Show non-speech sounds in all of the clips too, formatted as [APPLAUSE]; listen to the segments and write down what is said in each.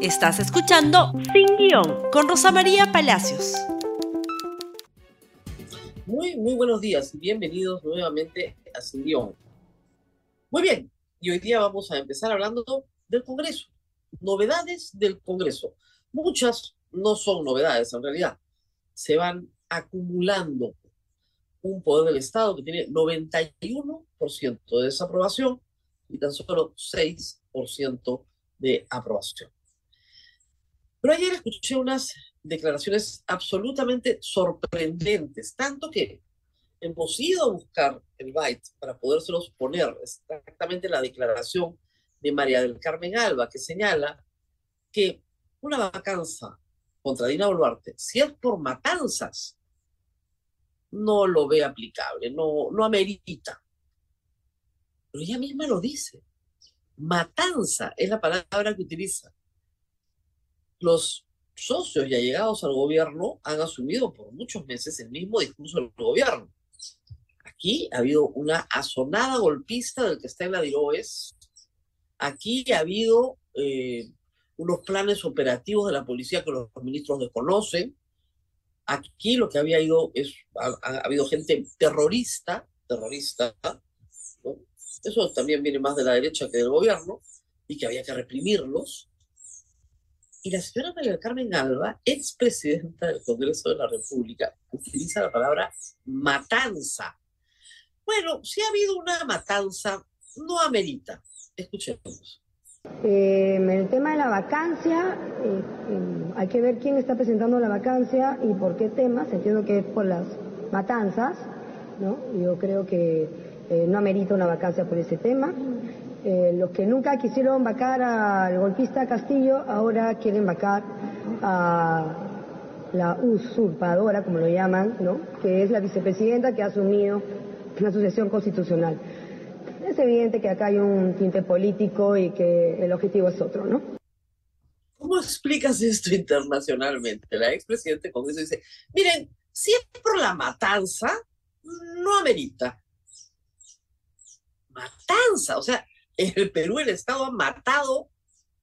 Estás escuchando Sin Guión con Rosa María Palacios. Muy, muy buenos días bienvenidos nuevamente a Sin Guión. Muy bien, y hoy día vamos a empezar hablando del Congreso. Novedades del Congreso. Muchas no son novedades en realidad. Se van acumulando un poder del Estado que tiene 91% de desaprobación y tan solo 6% de aprobación. Pero ayer escuché unas declaraciones absolutamente sorprendentes, tanto que hemos ido a buscar el byte para podérselos poner exactamente la declaración de María del Carmen Alba, que señala que una vacanza contra Dina Boluarte, si es por matanzas, no lo ve aplicable, no, no amerita. Pero ella misma lo dice. Matanza es la palabra que utiliza. Los socios ya llegados al gobierno han asumido por muchos meses el mismo discurso del gobierno. Aquí ha habido una azonada golpista del que está en la DIROES. Aquí ha habido eh, unos planes operativos de la policía que los ministros desconocen. Aquí lo que había ido es, ha, habido gente terrorista, terrorista, eso también viene más de la derecha que del gobierno, y que había que reprimirlos. Y la señora María Carmen Alba, expresidenta del Congreso de la República, utiliza la palabra matanza. Bueno, si ha habido una matanza, no amerita. Escuchemos. Eh, el tema de la vacancia, eh, eh, hay que ver quién está presentando la vacancia y por qué temas. Entiendo que es por las matanzas, ¿no? Yo creo que no amerita una vacancia por ese tema. Los que nunca quisieron vacar al golpista Castillo, ahora quieren vacar a la usurpadora, como lo llaman, ¿no? Que es la vicepresidenta que ha asumido la sucesión constitucional es evidente que acá hay un tinte político y que el objetivo es otro, ¿no? ¿Cómo explicas esto internacionalmente? La expresidente Congreso dice, miren, si es por la matanza, no amerita. Matanza, o sea, en el Perú el Estado ha matado,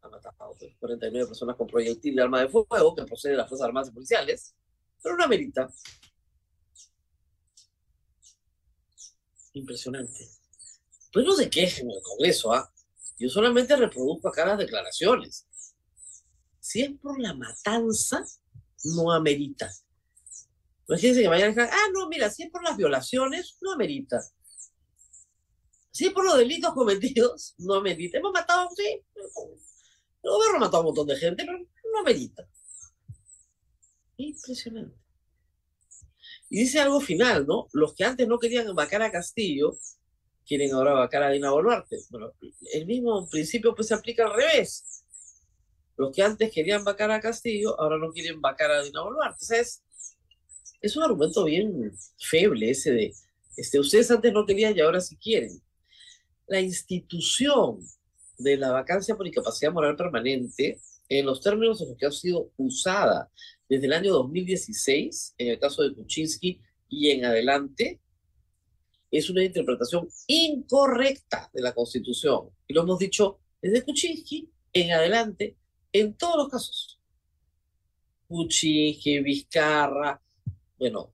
ha matado 49 personas con proyectil de arma de fuego que procede de las Fuerzas Armadas y Policiales, pero no amerita. Impresionante. Pues no se quejen en el Congreso, ¿ah? Yo solamente reproduzco acá las declaraciones. Si es por la matanza, no amerita. Imagínense que vayan a decir, ah, no, mira, si es por las violaciones, no amerita. Es por los delitos cometidos, no amerita. Hemos matado, sí, el gobierno ha matado a un montón de gente, pero no amerita. Impresionante. Y dice algo final, ¿no? Los que antes no querían vacar a Castillo, quieren ahora vacar a Dina Boluarte. Bueno, el mismo principio pues se aplica al revés. Los que antes querían vacar a Castillo, ahora no quieren vacar a Dina Boluarte. O sea, es, es un argumento bien feble ese de, este, ustedes antes no querían y ahora sí quieren. La institución de la vacancia por incapacidad moral permanente, en los términos en los que ha sido usada desde el año 2016, en el caso de Kuczynski y en adelante, es una interpretación incorrecta de la Constitución. Y lo hemos dicho desde Kuczynski en adelante en todos los casos. Kuczynski, Vizcarra, bueno,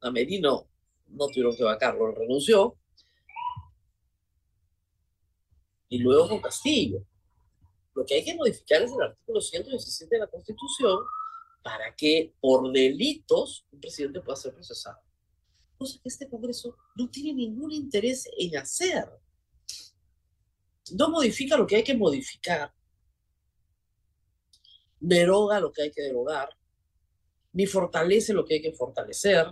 a no tuvieron que vacarlo, renunció. Y luego con Castillo. Lo que hay que modificar es el artículo 117 de la Constitución para que por delitos un presidente pueda ser procesado cosa que este Congreso no tiene ningún interés en hacer. No modifica lo que hay que modificar, deroga lo que hay que derogar, ni fortalece lo que hay que fortalecer.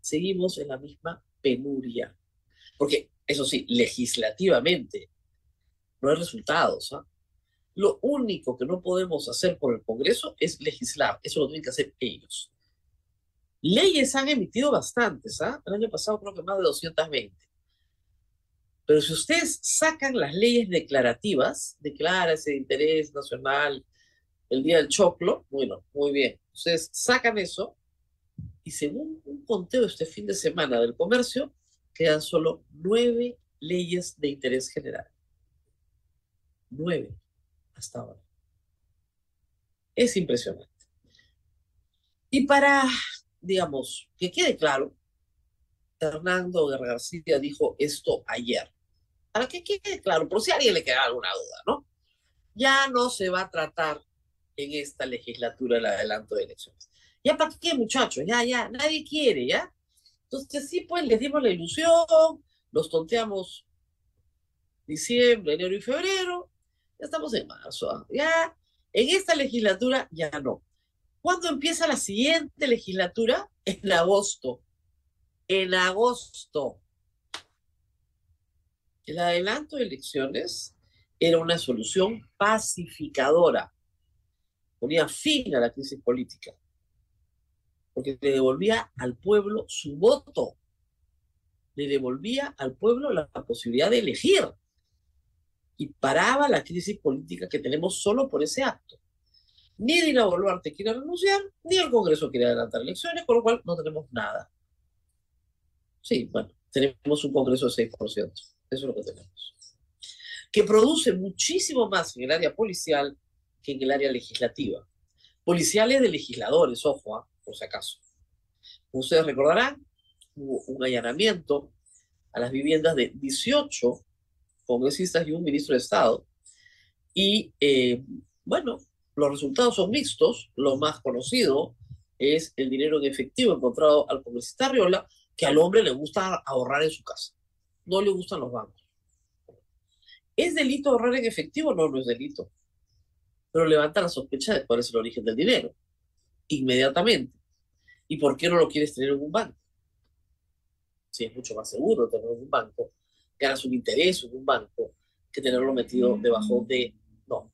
Seguimos en la misma penuria. Porque, eso sí, legislativamente no hay resultados. ¿ah? Lo único que no podemos hacer por el Congreso es legislar. Eso lo tienen que hacer ellos. Leyes han emitido bastantes, ¿ah? El año pasado creo que más de 220. Pero si ustedes sacan las leyes declarativas, declara ese interés nacional, el día del choclo, bueno, muy bien. Ustedes sacan eso y según un conteo este fin de semana del comercio, quedan solo nueve leyes de interés general. Nueve hasta ahora. Es impresionante. Y para, digamos, que quede claro, Fernando García dijo esto ayer. Para que quede claro, por si a alguien le queda alguna duda, ¿no? Ya no se va a tratar en esta legislatura el adelanto de elecciones. ¿Ya para qué, muchachos? Ya, ya, nadie quiere, ¿ya? Entonces, sí, pues les dimos la ilusión, los tonteamos diciembre, enero y febrero, ya estamos en marzo, ¿ah? ya en esta legislatura ya no. ¿Cuándo empieza la siguiente legislatura? En agosto. En agosto. El adelanto de elecciones era una solución pacificadora. Ponía fin a la crisis política. Porque le devolvía al pueblo su voto. Le devolvía al pueblo la posibilidad de elegir y paraba la crisis política que tenemos solo por ese acto. Ni Dina Boluarte quiere renunciar, ni el Congreso quiere adelantar elecciones, con lo cual no tenemos nada. Sí, bueno, tenemos un Congreso de 6%. Eso es lo que tenemos. Que produce muchísimo más en el área policial que en el área legislativa. Policiales de legisladores, ojo, ¿ah? por si acaso. ustedes recordarán, hubo un allanamiento a las viviendas de 18 congresistas y un ministro de Estado. Y eh, bueno, los resultados son mixtos. Lo más conocido es el dinero en efectivo encontrado al congresista Riola, que al hombre le gusta ahorrar en su casa. No le gustan los bancos. ¿Es delito ahorrar en efectivo? No, no es delito. Pero levanta la sospecha de cuál es el origen del dinero. Inmediatamente. ¿Y por qué no lo quieres tener en un banco? Si es mucho más seguro tenerlo en un banco ganas un interés en un banco que tenerlo metido debajo de... No,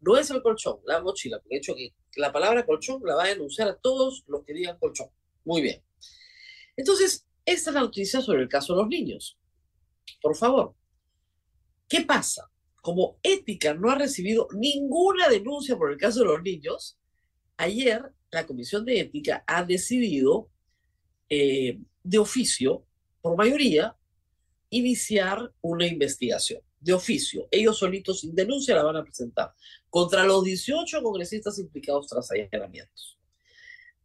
no es el colchón, la mochila. De hecho, que la palabra colchón la va a denunciar a todos los que digan colchón. Muy bien. Entonces, esta es la noticia sobre el caso de los niños. Por favor, ¿qué pasa? Como Ética no ha recibido ninguna denuncia por el caso de los niños, ayer la Comisión de Ética ha decidido eh, de oficio, por mayoría, iniciar una investigación de oficio. Ellos solitos sin denuncia la van a presentar contra los 18 congresistas implicados tras allanamientos.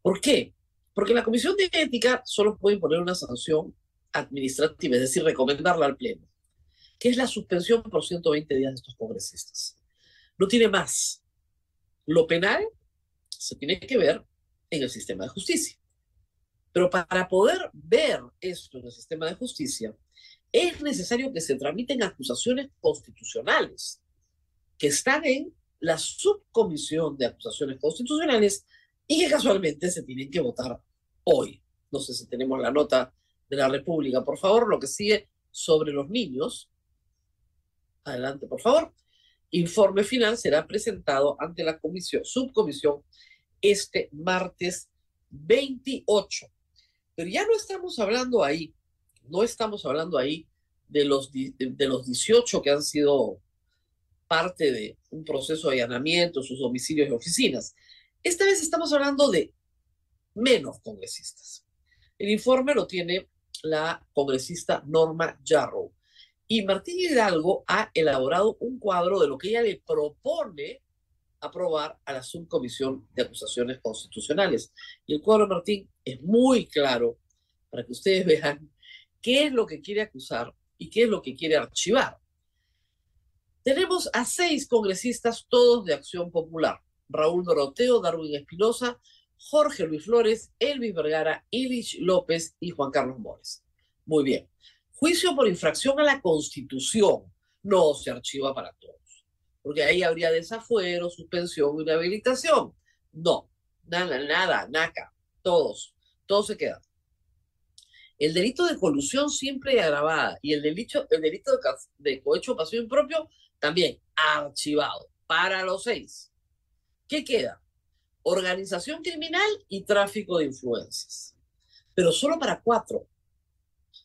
¿Por qué? Porque la Comisión de Ética solo puede imponer una sanción administrativa, es decir, recomendarla al Pleno, que es la suspensión por 120 días de estos congresistas. No tiene más. Lo penal se tiene que ver en el sistema de justicia. Pero para poder ver esto en el sistema de justicia, es necesario que se tramiten acusaciones constitucionales que están en la subcomisión de acusaciones constitucionales y que casualmente se tienen que votar hoy. No sé si tenemos la nota de la República, por favor, lo que sigue sobre los niños. Adelante, por favor. Informe final será presentado ante la comisión, subcomisión este martes 28. Pero ya no estamos hablando ahí no estamos hablando ahí de los, de, los 18 que han sido parte de un proceso de allanamiento, sus domicilios y oficinas. Esta vez estamos hablando de menos congresistas. El informe lo tiene la congresista Norma Jarrow. Y Martín Hidalgo ha elaborado un cuadro de lo que ella le propone aprobar a la subcomisión de acusaciones constitucionales. Y el cuadro, Martín, es muy claro para que ustedes vean qué es lo que quiere acusar y qué es lo que quiere archivar. Tenemos a seis congresistas, todos de Acción Popular. Raúl Doroteo, Darwin Espinosa, Jorge Luis Flores, Elvis Vergara, Ilich López y Juan Carlos Mores. Muy bien. Juicio por infracción a la Constitución no se archiva para todos, porque ahí habría desafuero, suspensión y inhabilitación. No, nada, nada, naca, todos, todos se quedan. El delito de colusión simple y agravada y el delito, el delito de, de cohecho pasión propio también archivado para los seis. ¿Qué queda? Organización criminal y tráfico de influencias. Pero solo para cuatro.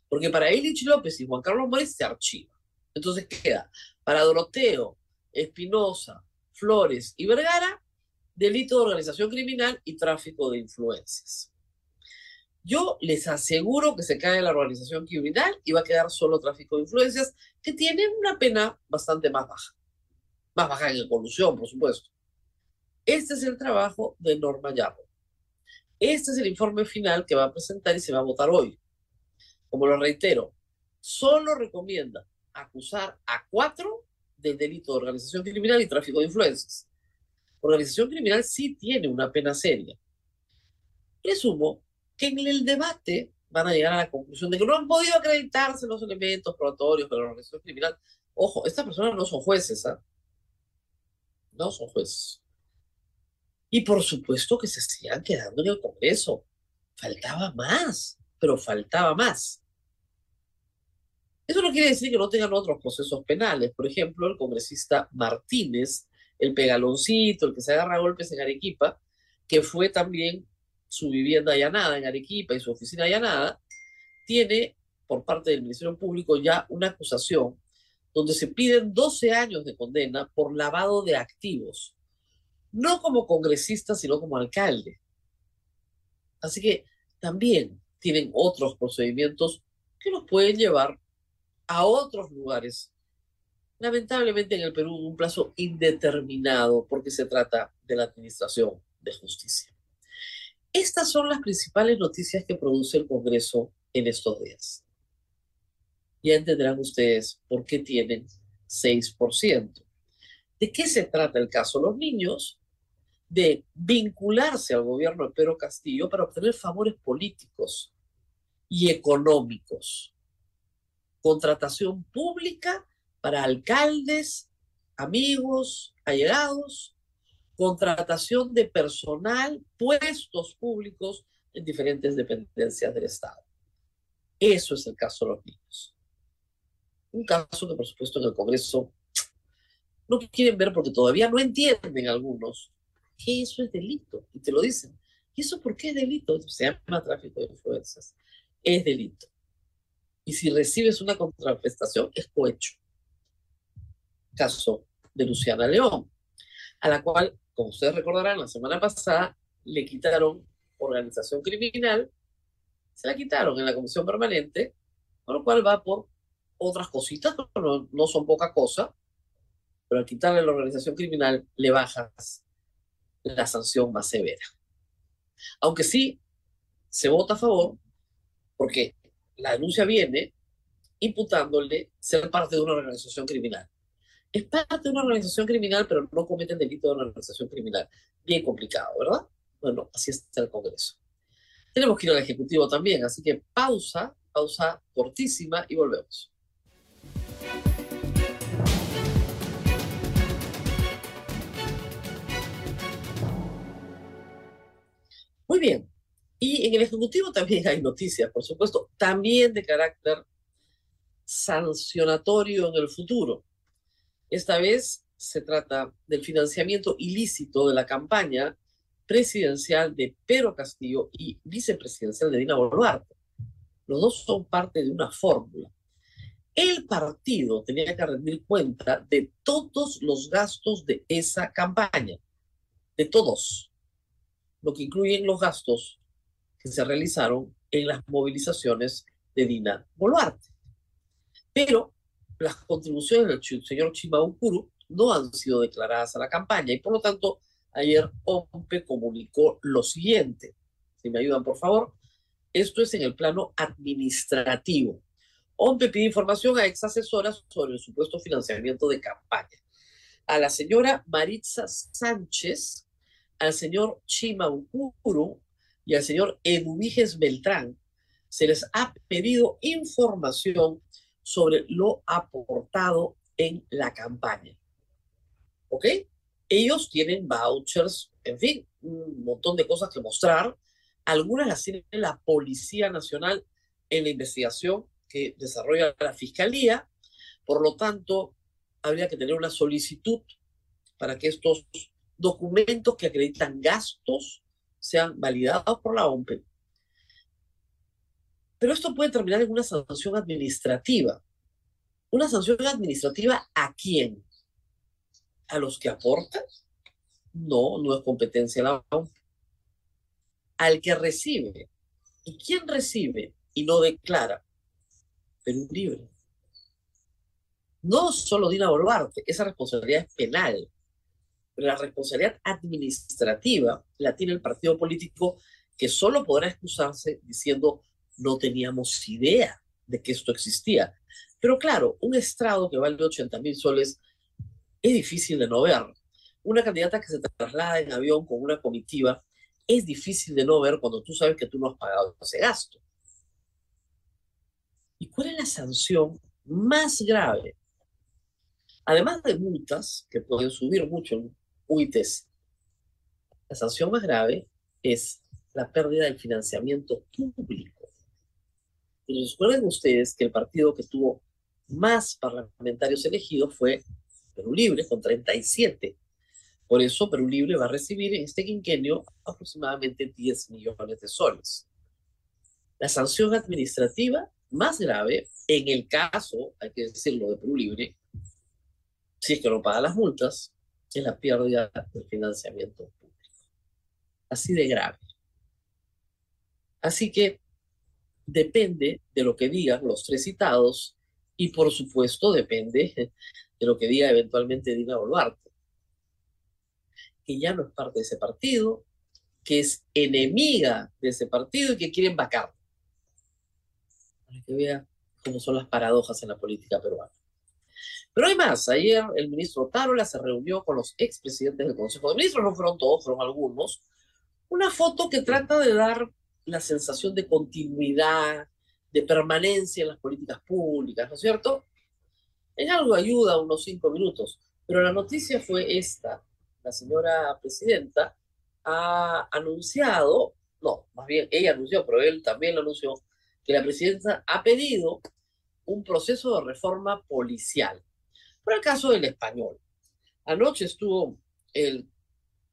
Porque para Elich López y Juan Carlos Moritz se archiva. Entonces queda para Doroteo, Espinosa, Flores y Vergara, delito de organización criminal y tráfico de influencias. Yo les aseguro que se cae la organización criminal y va a quedar solo tráfico de influencias, que tiene una pena bastante más baja. Más baja en colusión, por supuesto. Este es el trabajo de Norma Yarro. Este es el informe final que va a presentar y se va a votar hoy. Como lo reitero, solo recomienda acusar a cuatro del delito de organización criminal y tráfico de influencias. Organización criminal sí tiene una pena seria. Presumo que en el debate van a llegar a la conclusión de que no han podido acreditarse los elementos probatorios de la organización criminal. Ojo, estas personas no son jueces, ¿ah? No son jueces. Y por supuesto que se sigan quedando en el Congreso. Faltaba más, pero faltaba más. Eso no quiere decir que no tengan otros procesos penales. Por ejemplo, el congresista Martínez, el pegaloncito, el que se agarra a golpes en Arequipa, que fue también su vivienda allanada en Arequipa y su oficina allanada, tiene por parte del Ministerio Público ya una acusación donde se piden 12 años de condena por lavado de activos, no como congresista, sino como alcalde. Así que también tienen otros procedimientos que los pueden llevar a otros lugares. Lamentablemente en el Perú un plazo indeterminado porque se trata de la Administración de Justicia. Estas son las principales noticias que produce el Congreso en estos días. Ya entenderán ustedes por qué tienen 6%. ¿De qué se trata el caso? Los niños de vincularse al gobierno de Pedro Castillo para obtener favores políticos y económicos contratación pública para alcaldes, amigos, allegados, contratación de personal, puestos públicos en diferentes dependencias del Estado. Eso es el caso de los niños. Un caso que, por supuesto, en el Congreso no quieren ver porque todavía no entienden algunos que eso es delito. Y te lo dicen. ¿Y eso por qué es delito? Se llama tráfico de influencias. Es delito y si recibes una contraprestación es cohecho. Caso de Luciana León, a la cual, como ustedes recordarán, la semana pasada le quitaron organización criminal, se la quitaron en la comisión permanente, con lo cual va por otras cositas, [LAUGHS] no, son poca cosa, pero al quitarle la organización criminal le bajas la sanción más severa. Aunque sí se vota a favor, porque la denuncia viene imputándole ser parte de una organización criminal. Es parte de una organización criminal, pero no cometen delito de una organización criminal. Bien complicado, ¿verdad? Bueno, así está el Congreso. Tenemos que ir al Ejecutivo también, así que pausa, pausa cortísima y volvemos. Muy bien, y en el Ejecutivo también hay noticias, por supuesto, también de carácter sancionatorio en el futuro. Esta vez se trata del financiamiento ilícito de la campaña presidencial de Pedro Castillo y vicepresidencial de Dina Boluarte. Los dos son parte de una fórmula. El partido tenía que rendir cuenta de todos los gastos de esa campaña, de todos, lo que incluyen los gastos que se realizaron en las movilizaciones de Dina Boluarte. Pero las contribuciones del señor Chimaukuru no han sido declaradas a la campaña y por lo tanto ayer OMPE comunicó lo siguiente. Si me ayudan, por favor. Esto es en el plano administrativo. OMPE pide información a ex asesoras sobre el supuesto financiamiento de campaña. A la señora Maritza Sánchez, al señor Chimaukuru y al señor Eduviges Beltrán se les ha pedido información sobre lo aportado en la campaña. ¿Ok? Ellos tienen vouchers, en fin, un montón de cosas que mostrar. Algunas las tiene la Policía Nacional en la investigación que desarrolla la Fiscalía. Por lo tanto, habría que tener una solicitud para que estos documentos que acreditan gastos sean validados por la OMP. Pero esto puede terminar en una sanción administrativa. ¿Una sanción administrativa a quién? ¿A los que aportan? No, no es competencia de la OMP. Al que recibe. ¿Y quién recibe y no declara? Perú libre. No solo Dina Boluarte, esa responsabilidad es penal. Pero la responsabilidad administrativa la tiene el partido político que solo podrá excusarse diciendo no teníamos idea de que esto existía. Pero claro, un estrado que vale 80 mil soles es difícil de no ver. Una candidata que se traslada en avión con una comitiva es difícil de no ver cuando tú sabes que tú no has pagado ese gasto. ¿Y cuál es la sanción más grave? Además de multas, que pueden subir mucho en UITES, la sanción más grave es la pérdida del financiamiento público. Recuerden ustedes que el partido que tuvo más parlamentarios elegidos fue Perú Libre, con 37. Por eso Perú Libre va a recibir en este quinquenio aproximadamente 10 millones de soles. La sanción administrativa más grave, en el caso, hay que decirlo, de Perú Libre, si es que no paga las multas, es la pérdida del financiamiento público. Así de grave. Así que depende de lo que digan los tres citados y por supuesto depende de lo que diga eventualmente Dina Boluarte, que ya no es parte de ese partido, que es enemiga de ese partido y que quieren vacar. Para que vea cómo son las paradojas en la política peruana. Pero hay más. Ayer el ministro Tarola se reunió con los expresidentes del Consejo de Ministros, no fueron todos, fueron algunos. Una foto que trata de dar la sensación de continuidad, de permanencia en las políticas públicas, ¿no es cierto? En algo ayuda unos cinco minutos, pero la noticia fue esta. La señora presidenta ha anunciado, no, más bien ella anunció, pero él también lo anunció, que la presidenta ha pedido un proceso de reforma policial. Por el caso del español, anoche estuvo el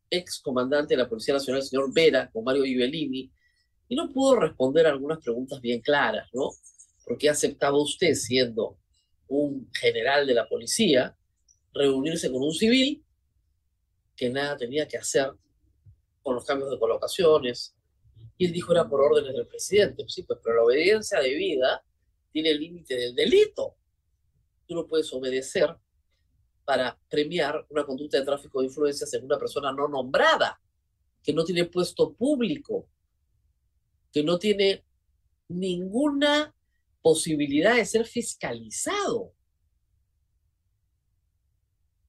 ex comandante de la Policía Nacional, el señor Vera, con Mario Ibellini, y no pudo responder algunas preguntas bien claras, ¿no? ¿Por qué aceptaba usted, siendo un general de la policía, reunirse con un civil que nada tenía que hacer con los cambios de colocaciones? Y él dijo era por órdenes del presidente. Sí, pues, pero la obediencia debida tiene el límite del delito. Tú no puedes obedecer para premiar una conducta de tráfico de influencias en una persona no nombrada, que no tiene puesto público, que no tiene ninguna posibilidad de ser fiscalizado.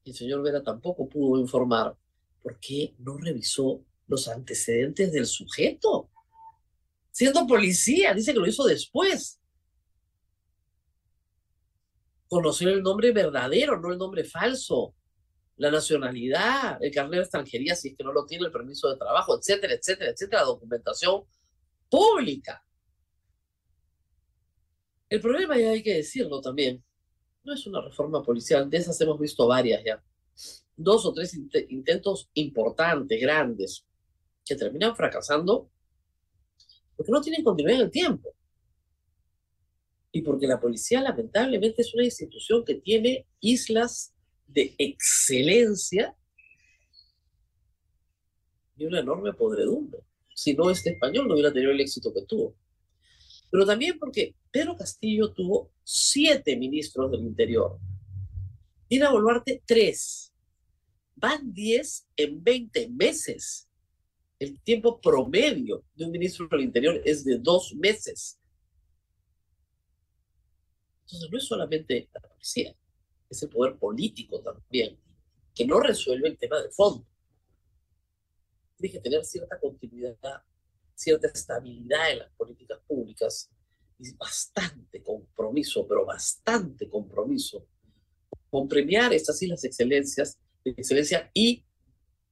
El señor Vera tampoco pudo informar por qué no revisó los antecedentes del sujeto. Siendo policía, dice que lo hizo después. Conocer el nombre verdadero, no el nombre falso. La nacionalidad, el carnet de extranjería, si es que no lo tiene, el permiso de trabajo, etcétera, etcétera, etcétera, documentación pública. El problema, ya hay que decirlo también, no es una reforma policial, de esas hemos visto varias ya. Dos o tres intentos importantes, grandes, que terminan fracasando porque no tienen continuidad en el tiempo. Y porque la policía lamentablemente es una institución que tiene islas de excelencia y una enorme podredumbre si no este español no hubiera tenido el éxito que tuvo. Pero también porque Pedro Castillo tuvo siete ministros del Interior. Dina Boluarte, tres. Van diez en veinte meses. El tiempo promedio de un ministro del Interior es de dos meses. Entonces no es solamente la policía, es el poder político también, que no resuelve el tema de fondo tiene que tener cierta continuidad, cierta estabilidad en las políticas públicas y bastante compromiso, pero bastante compromiso con premiar estas islas excelencias, de excelencia y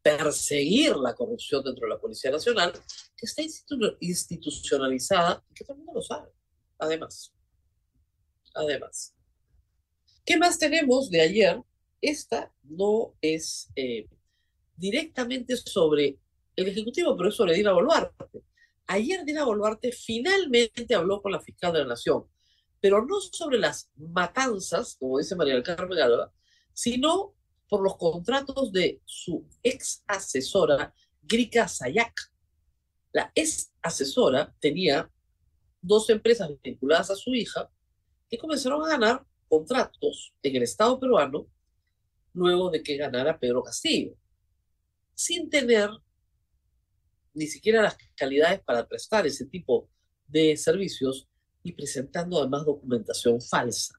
perseguir la corrupción dentro de la Policía Nacional, que está institucionalizada y que todo el mundo lo sabe. Además, además. ¿Qué más tenemos de ayer? Esta no es eh, directamente sobre el Ejecutivo, pero es sobre Dina Boluarte. Ayer Dina Boluarte finalmente habló con la fiscal de la Nación, pero no sobre las matanzas, como dice María del Carmen Alba, sino por los contratos de su ex asesora, Grika Sayak. La ex asesora tenía dos empresas vinculadas a su hija que comenzaron a ganar contratos en el Estado peruano luego de que ganara Pedro Castillo. sin tener ni siquiera las calidades para prestar ese tipo de servicios y presentando además documentación falsa.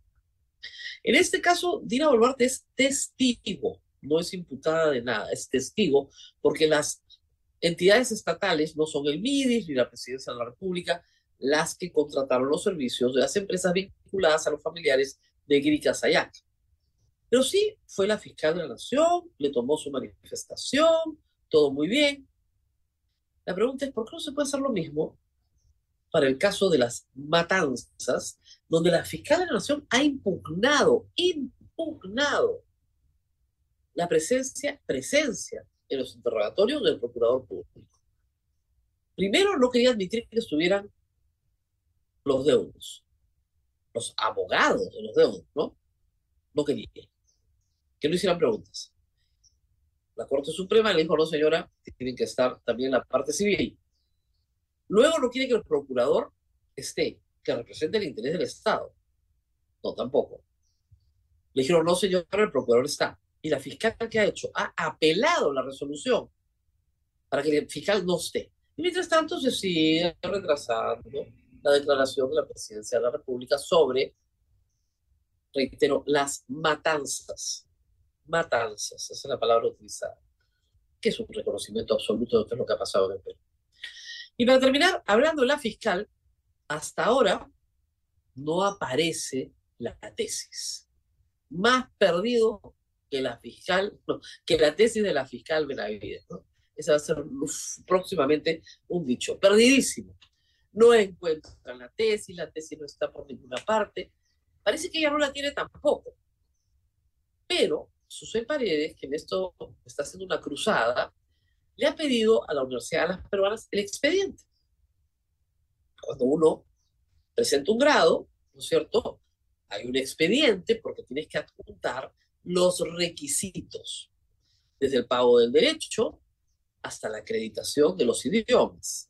En este caso, Dina Boluarte es testigo, no es imputada de nada, es testigo, porque las entidades estatales no son el MIDIS ni la Presidencia de la República las que contrataron los servicios de las empresas vinculadas a los familiares de Grika Sayak. Pero sí, fue la fiscal de la Nación, le tomó su manifestación, todo muy bien. La pregunta es, ¿por qué no se puede hacer lo mismo para el caso de las matanzas, donde la fiscal de la Nación ha impugnado, impugnado la presencia, presencia en los interrogatorios del procurador público? Primero, no quería admitir que estuvieran los deudos, los abogados de los deudos, ¿no? No quería que no hicieran preguntas. La Corte Suprema le dijo, no señora, tienen que estar también la parte civil. Luego no quiere que el procurador esté, que represente el interés del Estado. No, tampoco. Le dijeron, no señora, el procurador está. Y la fiscal que ha hecho, ha apelado la resolución para que el fiscal no esté. Y mientras tanto se sigue retrasando la declaración de la presidencia de la República sobre, reitero, las matanzas matanzas, esa es la palabra utilizada, que es un reconocimiento absoluto de lo que ha pasado en el Perú. Y para terminar, hablando de la fiscal, hasta ahora no aparece la tesis. Más perdido que la fiscal, que la tesis de la fiscal Benavides, ¿no? Ese va a ser próximamente un dicho. Perdidísimo. No encuentran la tesis, la tesis no está por ninguna parte. Parece que ella no la tiene tampoco. Pero Susé Paredes, que en esto está haciendo una cruzada, le ha pedido a la Universidad de las Peruanas el expediente. Cuando uno presenta un grado, ¿no es cierto? Hay un expediente porque tienes que adjuntar los requisitos, desde el pago del derecho hasta la acreditación de los idiomas.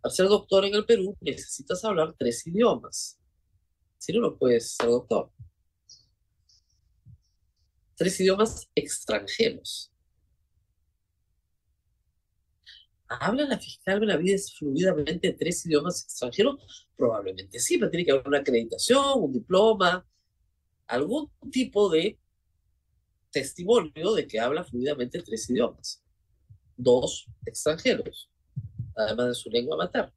Para ser doctor en el Perú necesitas hablar tres idiomas. Si no, no puedes ser doctor tres idiomas extranjeros. ¿Habla la fiscal Benavides fluidamente tres idiomas extranjeros? Probablemente sí, pero tiene que haber una acreditación, un diploma, algún tipo de testimonio de que habla fluidamente tres idiomas. Dos extranjeros, además de su lengua materna.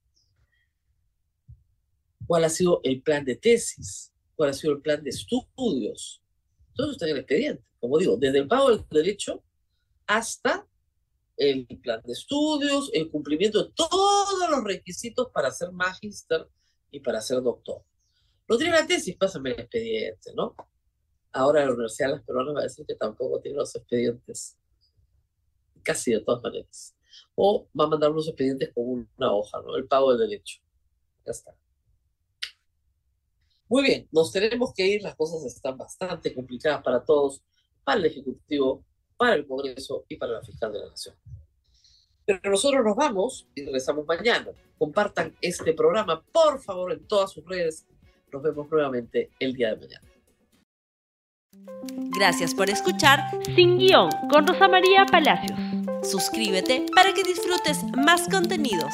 ¿Cuál ha sido el plan de tesis? ¿Cuál ha sido el plan de estudios? Eso está en el expediente como digo, desde el pago del derecho hasta el plan de estudios, el cumplimiento de todos los requisitos para ser magíster y para ser doctor. No tiene la tesis, pásame el expediente, ¿no? Ahora la Universidad de las Peruanas va a decir que tampoco tiene los expedientes, casi de todas maneras. O va a mandar unos expedientes con una hoja, ¿no? El pago del derecho. Ya está. Muy bien, nos tenemos que ir, las cosas están bastante complicadas para todos para el Ejecutivo, para el Congreso y para la Fiscal de la Nación. Pero nosotros nos vamos y regresamos mañana. Compartan este programa, por favor, en todas sus redes. Nos vemos nuevamente el día de mañana. Gracias por escuchar Sin Guión con Rosa María Palacios. Suscríbete para que disfrutes más contenidos.